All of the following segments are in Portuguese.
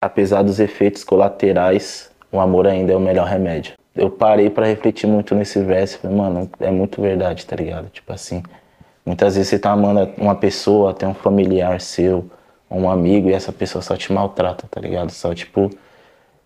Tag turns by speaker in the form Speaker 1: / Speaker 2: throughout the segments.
Speaker 1: apesar dos efeitos colaterais, o amor ainda é o melhor remédio. Eu parei para refletir muito nesse verso falei, mano, é muito verdade, tá ligado? Tipo assim, muitas vezes você tá amando uma pessoa, até um familiar seu, um amigo, e essa pessoa só te maltrata, tá ligado? Só, tipo,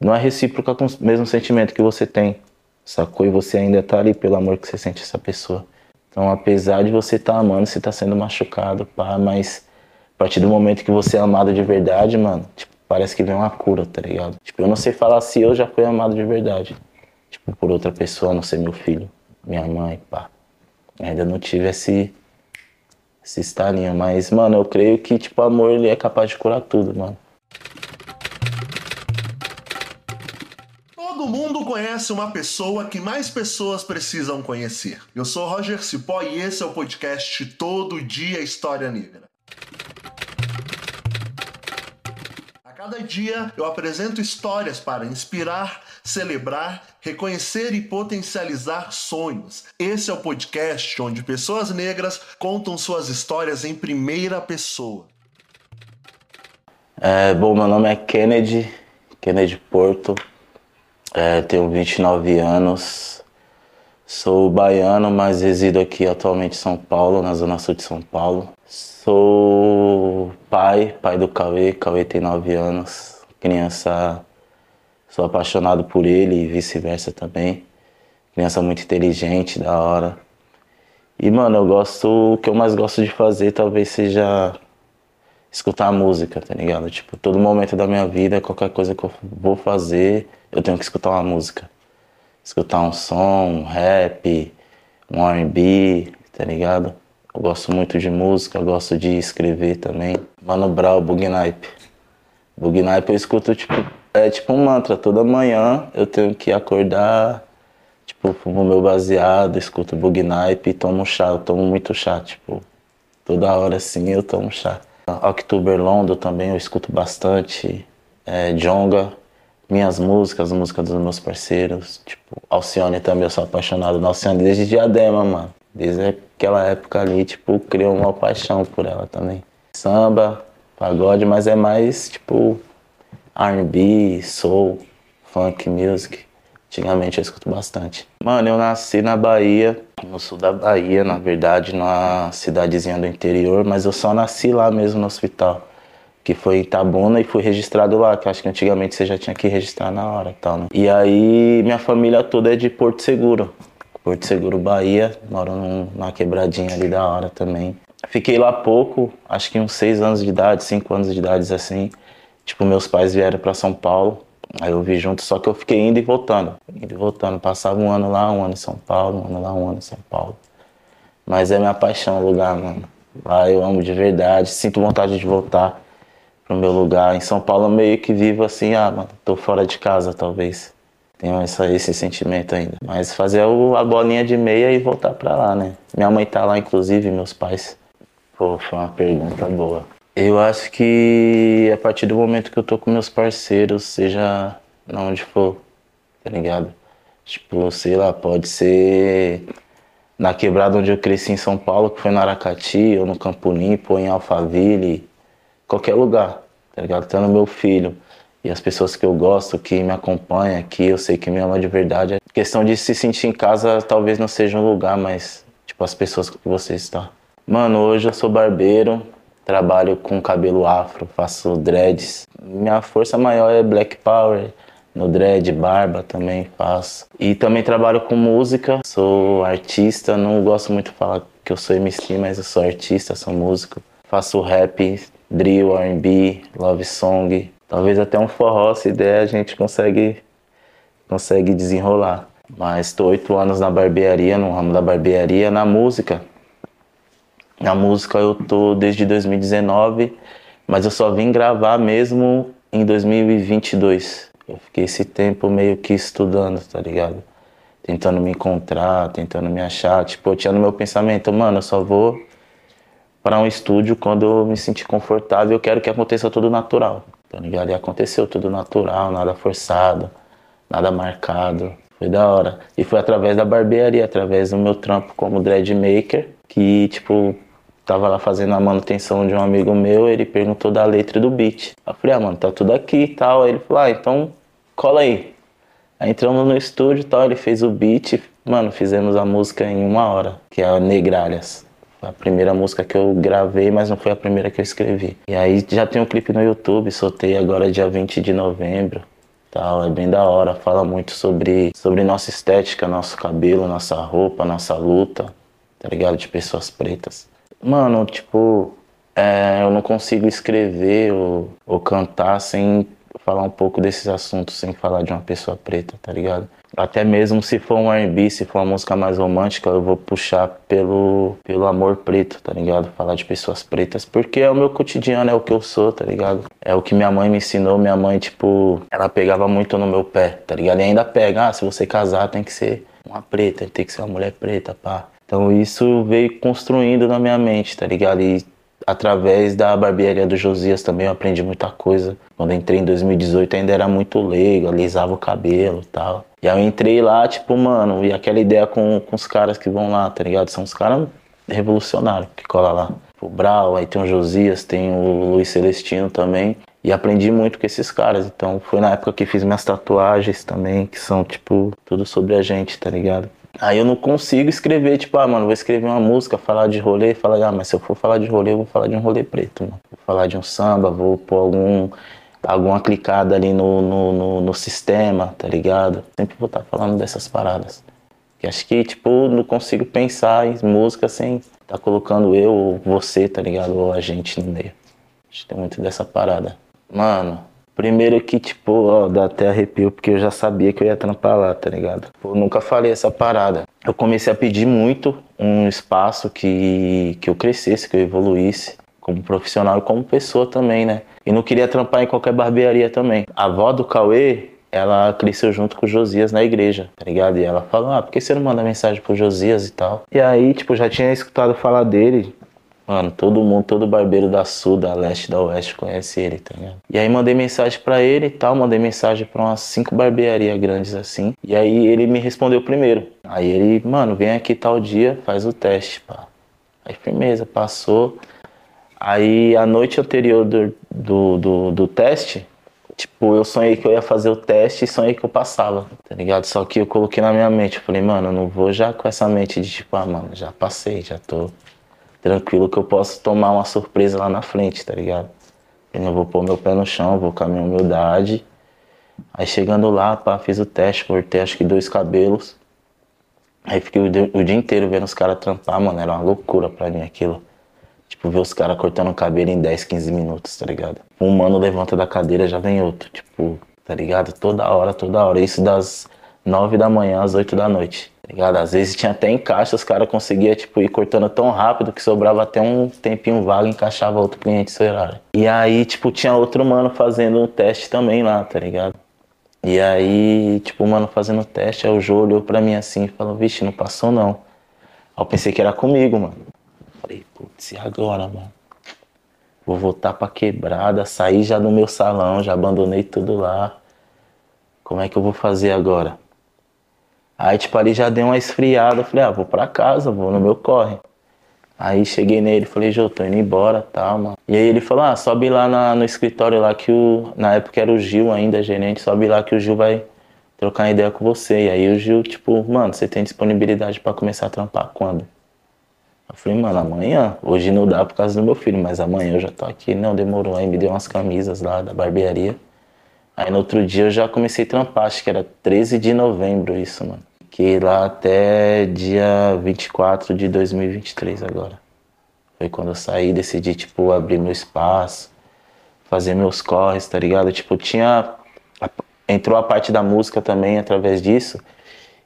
Speaker 1: não é recíproca com o mesmo sentimento que você tem, sacou? E você ainda tá ali pelo amor que você sente essa pessoa. Então, apesar de você estar tá amando, você tá sendo machucado, pá, mas a partir do momento que você é amado de verdade, mano, tipo, parece que vem uma cura, tá ligado? Tipo, eu não sei falar se eu já fui amado de verdade. Tipo, por outra pessoa, a não ser meu filho, minha mãe, pá. Ainda não tive esse, esse estalinho, mas, mano, eu creio que, tipo, amor, ele é capaz de curar tudo, mano.
Speaker 2: Todo mundo conhece uma pessoa que mais pessoas precisam conhecer. Eu sou Roger Cipó e esse é o podcast Todo Dia História Negra. Cada dia eu apresento histórias para inspirar, celebrar, reconhecer e potencializar sonhos. Esse é o podcast onde pessoas negras contam suas histórias em primeira pessoa.
Speaker 1: É, bom, meu nome é Kennedy, Kennedy Porto, é, tenho 29 anos, sou baiano, mas resido aqui atualmente em São Paulo, na zona sul de São Paulo. Sou pai, pai do Cauê. Cauê tem 9 anos. Criança, sou apaixonado por ele e vice-versa também. Criança muito inteligente, da hora. E, mano, eu gosto. O que eu mais gosto de fazer talvez seja escutar música, tá ligado? Tipo, todo momento da minha vida, qualquer coisa que eu vou fazer, eu tenho que escutar uma música. Escutar um som, um rap, um RB, tá ligado? Eu gosto muito de música, gosto de escrever também. Mano Brown, Bugnipe. Bugnipe eu escuto tipo, é tipo um mantra. Toda manhã eu tenho que acordar, tipo, fumo meu baseado, escuto Bugnipe e tomo chá. Eu tomo muito chá, tipo, toda hora assim eu tomo chá. October Londo também eu escuto bastante. É, Jonga, minhas músicas, as músicas dos meus parceiros. Tipo, Alcione também, eu sou apaixonado na Alcione desde Diadema, mano. Desde aquela época ali, tipo, criou uma paixão por ela também. Samba, pagode, mas é mais tipo R&B, soul, funk music. Antigamente eu escuto bastante. Mano, eu nasci na Bahia, no sul da Bahia, na verdade, numa cidadezinha do interior, mas eu só nasci lá mesmo no hospital, que foi em Itabuna e fui registrado lá, que acho que antigamente você já tinha que registrar na hora e tal, né? E aí minha família toda é de Porto Seguro. Porto Seguro, Bahia. Moro numa quebradinha ali da hora também. Fiquei lá pouco, acho que uns seis anos de idade, cinco anos de idade, assim. Tipo, meus pais vieram para São Paulo. Aí eu vi junto, só que eu fiquei indo e voltando. Indo e voltando. Passava um ano lá, um ano em São Paulo, um ano lá, um ano em São Paulo. Mas é minha paixão o lugar, mano. Lá eu amo de verdade. Sinto vontade de voltar pro meu lugar. Em São Paulo eu meio que vivo assim, ah, mano, tô fora de casa talvez. Tenho essa, esse sentimento ainda. Mas fazer o, a bolinha de meia e voltar pra lá, né? Minha mãe tá lá, inclusive, meus pais. Pô, foi uma pergunta boa. Eu acho que a partir do momento que eu tô com meus parceiros, seja onde for, tá ligado? Tipo, sei lá, pode ser na quebrada onde eu cresci em São Paulo, que foi no Aracati, ou no Campo Limpo, ou em Alphaville, qualquer lugar, tá ligado? Tendo meu filho e as pessoas que eu gosto, que me acompanham aqui, eu sei que me ama de verdade. A questão de se sentir em casa talvez não seja um lugar, mas tipo as pessoas que você está. Mano, hoje eu sou barbeiro, trabalho com cabelo afro, faço dreads. Minha força maior é black power, no dread, barba também faço. E também trabalho com música, sou artista, não gosto muito de falar que eu sou MC, mas eu sou artista, sou músico. Faço rap, drill, R&B, love song, Talvez até um forró, se der, a gente consegue, consegue desenrolar. Mas estou oito anos na barbearia, no ramo da barbearia, na música. Na música eu tô desde 2019, mas eu só vim gravar mesmo em 2022. Eu fiquei esse tempo meio que estudando, tá ligado? Tentando me encontrar, tentando me achar. Tipo, eu tinha no meu pensamento, mano, eu só vou para um estúdio quando eu me sentir confortável. Eu quero que aconteça tudo natural tá ligado? E aconteceu tudo natural, nada forçado, nada marcado. Foi da hora. E foi através da barbearia, através do meu trampo como dread maker, que, tipo, tava lá fazendo a manutenção de um amigo meu, ele perguntou da letra do beat. Eu falei, ah, mano, tá tudo aqui e tal. Aí ele falou, ah, então cola aí. Aí entramos no estúdio e tal, ele fez o beat, mano, fizemos a música em uma hora, que é a Negralhas. Foi a primeira música que eu gravei, mas não foi a primeira que eu escrevi. E aí já tem um clipe no YouTube, soltei agora dia 20 de novembro. Tal, é bem da hora, fala muito sobre, sobre nossa estética, nosso cabelo, nossa roupa, nossa luta, tá ligado? De pessoas pretas. Mano, tipo, é, eu não consigo escrever ou, ou cantar sem falar um pouco desses assuntos, sem falar de uma pessoa preta, tá ligado? Até mesmo se for um R&B, se for uma música mais romântica, eu vou puxar pelo, pelo amor preto, tá ligado? Falar de pessoas pretas, porque é o meu cotidiano, é o que eu sou, tá ligado? É o que minha mãe me ensinou, minha mãe, tipo, ela pegava muito no meu pé, tá ligado? E ainda pega, ah, se você casar tem que ser uma preta, tem que ser uma mulher preta, pá. Então isso veio construindo na minha mente, tá ligado? E através da barbearia do Josias também eu aprendi muita coisa. Quando entrei em 2018 ainda era muito leigo, alisava o cabelo e tal. E aí eu entrei lá, tipo, mano, e aquela ideia com, com os caras que vão lá, tá ligado? São os caras revolucionários que colam lá. O Brau, aí tem o Josias, tem o Luiz Celestino também. E aprendi muito com esses caras. Então foi na época que fiz minhas tatuagens também, que são, tipo, tudo sobre a gente, tá ligado? Aí eu não consigo escrever, tipo, ah, mano, vou escrever uma música, falar de rolê, falar, ah, mas se eu for falar de rolê, eu vou falar de um rolê preto, mano. Vou falar de um samba, vou pôr algum, alguma clicada ali no, no, no, no sistema, tá ligado? Sempre vou estar tá falando dessas paradas. Que acho que, tipo, não consigo pensar em música sem tá colocando eu ou você, tá ligado? Ou a gente no meio. Acho que tem muito dessa parada. Mano, Primeiro que, tipo, ó, dá até arrepio, porque eu já sabia que eu ia trampar lá, tá ligado? Eu nunca falei essa parada. Eu comecei a pedir muito um espaço que, que eu crescesse, que eu evoluísse como profissional e como pessoa também, né? E não queria trampar em qualquer barbearia também. A avó do Cauê, ela cresceu junto com o Josias na igreja, tá ligado? E ela falou, ah, por que você não manda mensagem pro Josias e tal? E aí, tipo, já tinha escutado falar dele, Mano, todo mundo, todo barbeiro da sul, da leste, da oeste conhece ele, tá ligado? E aí mandei mensagem para ele e tal, mandei mensagem para umas cinco barbearias grandes assim. E aí ele me respondeu primeiro. Aí ele, mano, vem aqui tal dia, faz o teste, pá. Aí firmeza, passou. Aí a noite anterior do, do, do, do teste, tipo, eu sonhei que eu ia fazer o teste e sonhei que eu passava, tá ligado? Só que eu coloquei na minha mente, eu falei, mano, eu não vou já com essa mente de tipo, ah, mano, já passei, já tô tranquilo que eu posso tomar uma surpresa lá na frente, tá ligado? Eu vou pôr meu pé no chão, vou com a minha humildade. Aí chegando lá, pá, fiz o teste, cortei acho que dois cabelos. Aí fiquei o dia, o dia inteiro vendo os caras trampar, mano, era uma loucura pra mim aquilo. Tipo, ver os caras cortando o cabelo em 10, 15 minutos, tá ligado? Um mano levanta da cadeira, já vem outro, tipo, tá ligado? Toda hora, toda hora. Isso das 9 da manhã às 8 da noite. Tá ligado? Às vezes tinha até encaixe, os caras conseguiam tipo, ir cortando tão rápido que sobrava até um tempinho vago e encaixava outro cliente seu horário. E aí, tipo, tinha outro mano fazendo um teste também lá, tá ligado? E aí, tipo, o mano fazendo o teste, aí o Jô olhou pra mim assim e falou, vixe, não passou não. Aí eu pensei que era comigo, mano. Falei, putz, e agora, mano? Vou voltar pra quebrada, sair já do meu salão, já abandonei tudo lá. Como é que eu vou fazer agora? Aí, tipo, ali já deu uma esfriada. Eu falei, ah, vou pra casa, vou no meu corre. Aí cheguei nele, falei, Jô, tô indo embora, tá, mano. E aí ele falou, ah, sobe lá na, no escritório lá que o. Na época era o Gil ainda, gerente, sobe lá que o Gil vai trocar ideia com você. E aí o Gil, tipo, mano, você tem disponibilidade para começar a trampar quando? Eu falei, mano, amanhã. Hoje não dá por causa do meu filho, mas amanhã eu já tô aqui. Não, demorou. Aí me deu umas camisas lá da barbearia. Aí no outro dia eu já comecei a trampar, acho que era 13 de novembro isso, mano. Fiquei lá até dia 24 de 2023 agora. Foi quando eu saí, decidi, tipo, abrir meu espaço, fazer meus corres, tá ligado? Tipo, tinha. Entrou a parte da música também através disso.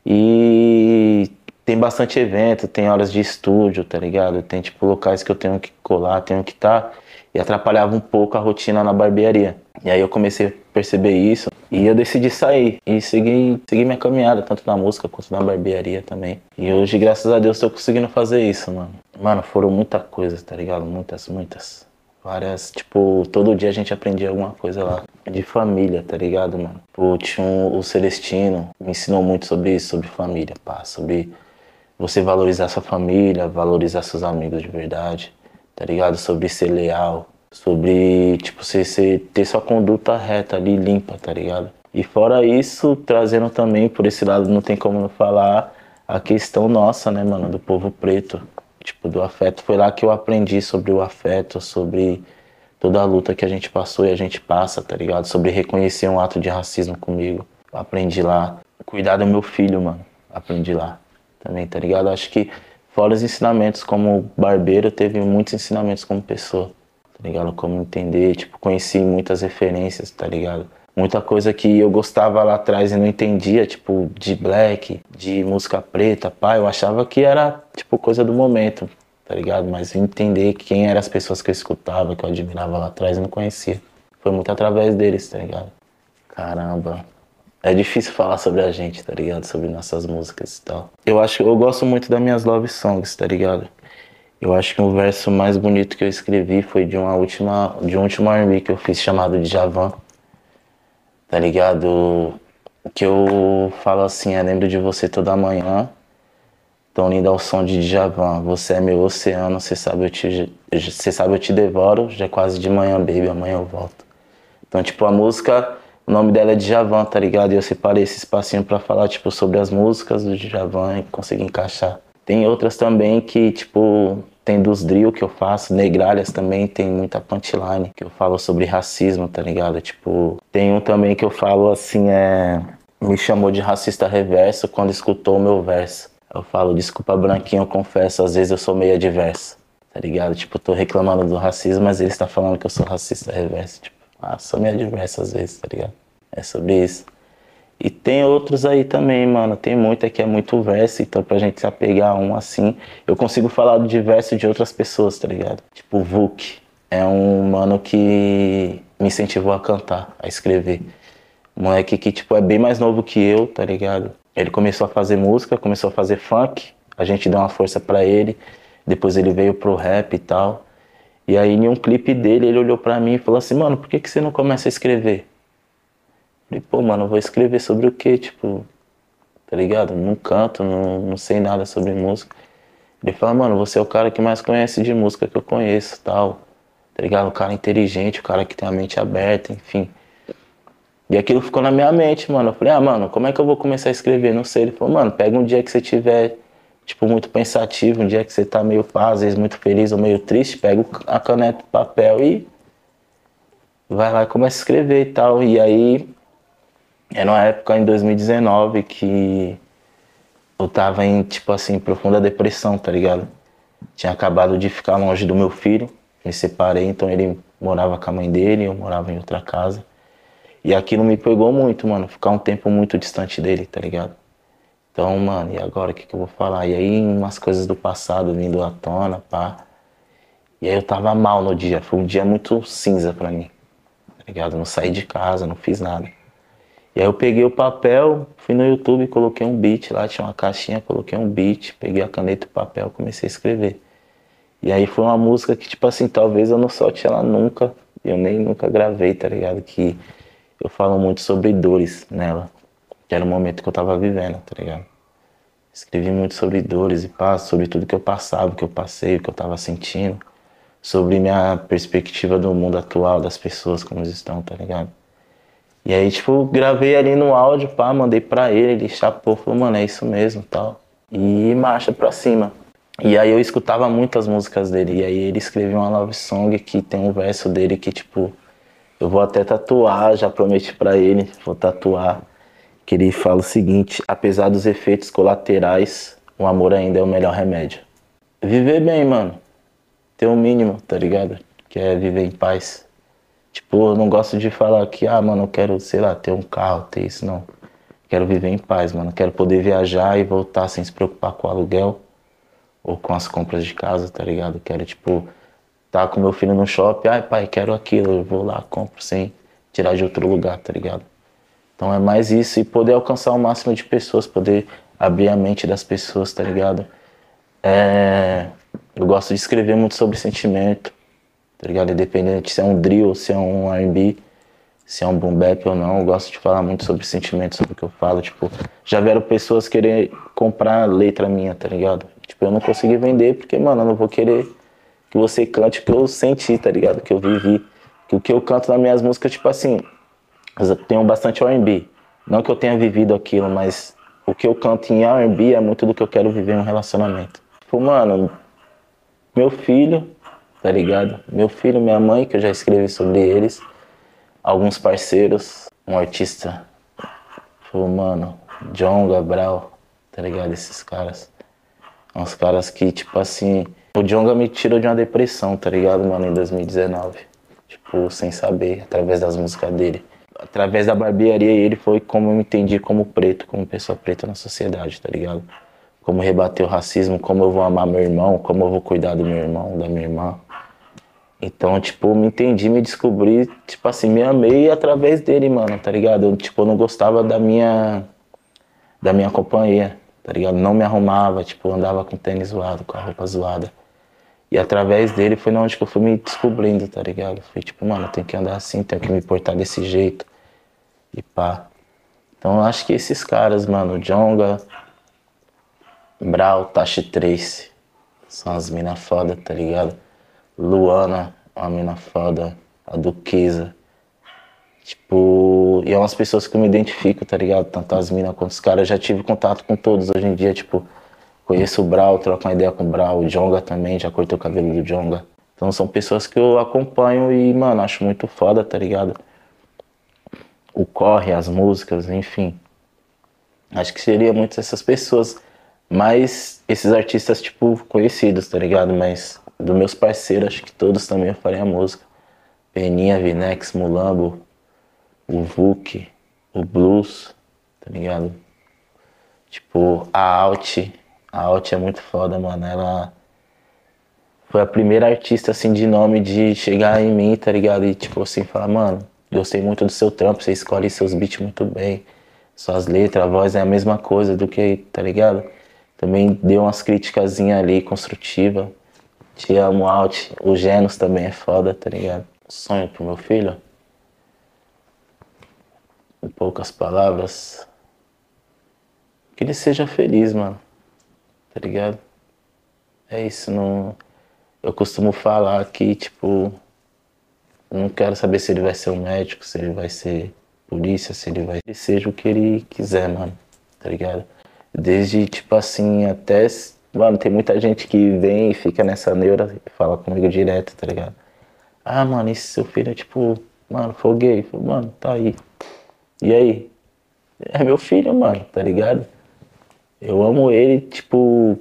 Speaker 1: E tem bastante evento, tem horas de estúdio, tá ligado? Tem, tipo, locais que eu tenho que colar, tenho que estar. Tá, e atrapalhava um pouco a rotina na barbearia. E aí eu comecei a perceber isso e eu decidi sair e seguir, seguir minha caminhada, tanto na música quanto na barbearia também. E hoje, graças a Deus, tô conseguindo fazer isso, mano. Mano, foram muitas coisas, tá ligado? Muitas, muitas. Várias, tipo, todo dia a gente aprendia alguma coisa lá. De família, tá ligado, mano? Pô, tinha um, o Celestino, me ensinou muito sobre isso, sobre família, pá. Sobre você valorizar sua família, valorizar seus amigos de verdade tá ligado? Sobre ser leal, sobre, tipo, você, você ter sua conduta reta ali, limpa, tá ligado? E fora isso, trazendo também, por esse lado, não tem como não falar, a questão nossa, né, mano, do povo preto, tipo, do afeto. Foi lá que eu aprendi sobre o afeto, sobre toda a luta que a gente passou e a gente passa, tá ligado? Sobre reconhecer um ato de racismo comigo. Aprendi lá. Cuidar do meu filho, mano. Aprendi lá também, tá ligado? Acho que fora os ensinamentos como barbeiro, teve muitos ensinamentos como pessoa, tá ligado? Como entender, tipo, conheci muitas referências, tá ligado? Muita coisa que eu gostava lá atrás e não entendia, tipo, de black, de música preta, pá, eu achava que era, tipo, coisa do momento, tá ligado? Mas entender quem eram as pessoas que eu escutava, que eu admirava lá atrás e não conhecia. Foi muito através deles, tá ligado? Caramba. É difícil falar sobre a gente, tá ligado? Sobre nossas músicas e tal. Eu acho eu gosto muito das minhas love songs, tá ligado? Eu acho que o verso mais bonito que eu escrevi foi de uma última, de um último R&B que eu fiz chamado de Javan. Tá ligado? Que eu falo assim, eu lembro de você toda manhã Tão lindo ao som de Djavan. Você é meu oceano, você sabe eu te, você sabe eu te devoro. Já é quase de manhã, baby, amanhã eu volto. Então, tipo, a música, o nome dela é Djavan, tá ligado? E eu separei esse espacinho para falar, tipo, sobre as músicas do Djavan e conseguir encaixar. Tem outras também que, tipo, tem dos drill que eu faço, negralhas também, tem muita punchline que eu falo sobre racismo, tá ligado? Tipo, tem um também que eu falo assim, é. Me chamou de racista reverso quando escutou o meu verso. Eu falo, desculpa branquinho, eu confesso, às vezes eu sou meio adverso, tá ligado? Tipo, tô reclamando do racismo, mas ele está falando que eu sou racista reverso. Tipo, ah, sou meio adverso às vezes, tá ligado? É sobre isso. E tem outros aí também, mano. Tem muita que é muito verso, então pra gente se apegar a um assim, eu consigo falar do diverso de outras pessoas, tá ligado? Tipo, o Vuk é um mano que me incentivou a cantar, a escrever. Moleque que, tipo, é bem mais novo que eu, tá ligado? Ele começou a fazer música, começou a fazer funk, a gente deu uma força para ele. Depois ele veio pro rap e tal. E aí em um clipe dele, ele olhou para mim e falou assim: "Mano, por que que você não começa a escrever?" Eu falei: "Pô, mano, vou escrever sobre o quê? Tipo, tá ligado? Não canto, não, não sei nada sobre música." Ele falou: "Mano, você é o cara que mais conhece de música que eu conheço, tal." Tá ligado? O cara inteligente, o cara que tem a mente aberta, enfim. E aquilo ficou na minha mente, mano. Eu falei, ah, mano, como é que eu vou começar a escrever? Não sei. Ele falou, mano, pega um dia que você tiver, tipo, muito pensativo, um dia que você tá meio pá, às vezes muito feliz ou meio triste, pega a caneta, o papel e vai lá e começa a escrever e tal. E aí, era uma época em 2019 que eu tava em, tipo assim, profunda depressão, tá ligado? Tinha acabado de ficar longe do meu filho, me separei, então ele morava com a mãe dele, eu morava em outra casa. E aquilo me pegou muito, mano. Ficar um tempo muito distante dele, tá ligado? Então, mano, e agora o que, que eu vou falar? E aí, umas coisas do passado vindo à tona, pá. E aí eu tava mal no dia. Foi um dia muito cinza pra mim, tá ligado? Não saí de casa, não fiz nada. E aí eu peguei o papel, fui no YouTube, coloquei um beat lá, tinha uma caixinha, coloquei um beat, peguei a caneta e o papel, comecei a escrever. E aí foi uma música que, tipo assim, talvez eu não solte ela nunca, eu nem nunca gravei, tá ligado? Que eu falo muito sobre dores nela, que era o momento que eu tava vivendo, tá ligado? Escrevi muito sobre dores e paz, sobre tudo que eu passava, o que eu passei, o que eu tava sentindo, sobre minha perspectiva do mundo atual, das pessoas como eles estão, tá ligado? E aí, tipo, gravei ali no áudio, pá, mandei pra ele, ele chapou, falou, mano, é isso mesmo tal. E marcha pra cima. E aí eu escutava muitas músicas dele, e aí ele escreveu uma love song que tem um verso dele que, tipo, eu vou até tatuar, já prometi para ele, vou tatuar. Que ele fala o seguinte: apesar dos efeitos colaterais, o amor ainda é o melhor remédio. Viver bem, mano. Ter o um mínimo, tá ligado? Que é viver em paz. Tipo, eu não gosto de falar que, ah, mano, eu quero, sei lá, ter um carro, ter isso, não. Quero viver em paz, mano. Quero poder viajar e voltar sem se preocupar com o aluguel ou com as compras de casa, tá ligado? Quero, tipo, tá com meu filho no shopping, ai pai, quero aquilo, eu vou lá, compro sem tirar de outro lugar, tá ligado? Então é mais isso e poder alcançar o máximo de pessoas, poder abrir a mente das pessoas, tá ligado? É... Eu gosto de escrever muito sobre sentimento, tá ligado? Independente se é um drill, se é um R&B, se é um boom bap ou não, eu gosto de falar muito sobre sentimento, sobre o que eu falo, tipo, já vieram pessoas querer comprar letra minha, tá ligado? Tipo, eu não consegui vender porque, mano, eu não vou querer que você cante o que eu senti, tá ligado? Que eu vivi. Que o que eu canto nas minhas músicas, tipo assim, eu tenho bastante R&B. Não que eu tenha vivido aquilo, mas o que eu canto em R&B é muito do que eu quero viver em um relacionamento. Tipo, mano, meu filho, tá ligado? Meu filho, minha mãe, que eu já escrevi sobre eles, alguns parceiros, um artista, tipo, mano, John Gabriel, tá ligado? Esses caras. Uns caras que, tipo assim, o Jonga me tirou de uma depressão, tá ligado, mano, em 2019. Tipo, sem saber, através das músicas dele. Através da barbearia, ele foi como eu me entendi como preto, como pessoa preta na sociedade, tá ligado? Como rebater o racismo, como eu vou amar meu irmão, como eu vou cuidar do meu irmão, da minha irmã. Então, tipo, me entendi, me descobri, tipo assim, me amei através dele, mano, tá ligado? Eu, tipo, eu não gostava da minha da minha companhia, tá ligado? Não me arrumava, tipo, andava com tênis zoado, com a roupa zoada. E através dele foi onde eu fui me descobrindo, tá ligado? Fui tipo, mano, eu tenho que andar assim, tenho que me portar desse jeito. E pá. Então eu acho que esses caras, mano, Jonga, Brau, Tashi Trace, são as minas foda, tá ligado? Luana, uma mina foda, a Duquesa. Tipo, e é umas pessoas que eu me identifico, tá ligado? Tanto as minas quanto os caras. Eu já tive contato com todos hoje em dia, tipo, conheço o Brau, troco uma ideia com o Brau, o Jonga também, já cortei o cabelo do Jonga. Então são pessoas que eu acompanho e, mano, acho muito foda, tá ligado? O corre, as músicas, enfim. Acho que seria muitas essas pessoas. Mas esses artistas, tipo, conhecidos, tá ligado? Mas dos meus parceiros, acho que todos também eu faria música. Peninha, Vinex, Mulambo, o Vuk, o Blues, tá ligado? Tipo, a Alt, a Alt é muito foda, mano. Ela foi a primeira artista, assim, de nome de chegar em mim, tá ligado? E, tipo, assim, falar, mano, gostei muito do seu trampo, você escolhe seus beats muito bem. Suas letras, a voz é a mesma coisa do que, tá ligado? Também deu umas críticas ali, construtiva. Te amo, Alt. O Genos também é foda, tá ligado? Sonho pro meu filho em poucas palavras, que ele seja feliz, mano. Tá ligado? É isso, não. Eu costumo falar que, tipo, não quero saber se ele vai ser um médico, se ele vai ser polícia, se ele vai. Seja o que ele quiser, mano. Tá ligado? Desde, tipo assim, até. Mano, tem muita gente que vem e fica nessa neura e fala comigo direto, tá ligado? Ah, mano, esse seu filho é tipo, mano, foi gay. Mano, tá aí. E aí? É meu filho, mano, tá ligado? Eu amo ele, tipo,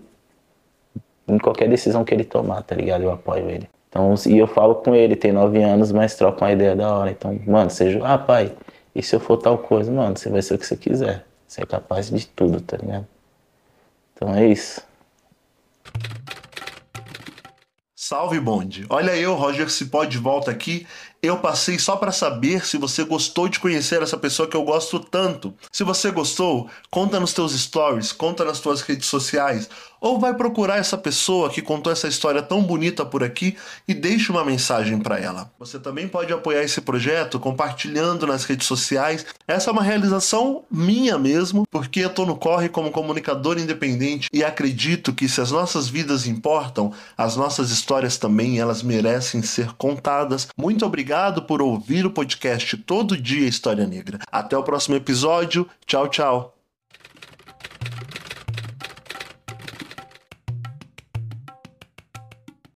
Speaker 1: em qualquer decisão que ele tomar, tá ligado? Eu apoio ele. Então, e eu falo com ele, tem nove anos, mas troca uma ideia da hora. Então, mano, seja, ah, pai, e se eu for tal coisa? Mano, você vai ser o que você quiser. Você é capaz de tudo, tá ligado? Então é isso.
Speaker 2: Salve bonde! Olha eu, Roger Cipó, de volta aqui eu passei só para saber se você gostou de conhecer essa pessoa que eu gosto tanto. Se você gostou, conta nos teus stories, conta nas tuas redes sociais, ou vai procurar essa pessoa que contou essa história tão bonita por aqui e deixe uma mensagem para ela. Você também pode apoiar esse projeto compartilhando nas redes sociais. Essa é uma realização minha mesmo, porque eu tô no corre como comunicador independente e acredito que se as nossas vidas importam, as nossas histórias também elas merecem ser contadas. Muito obrigado por ouvir o podcast Todo Dia História Negra. Até o próximo episódio. Tchau, tchau.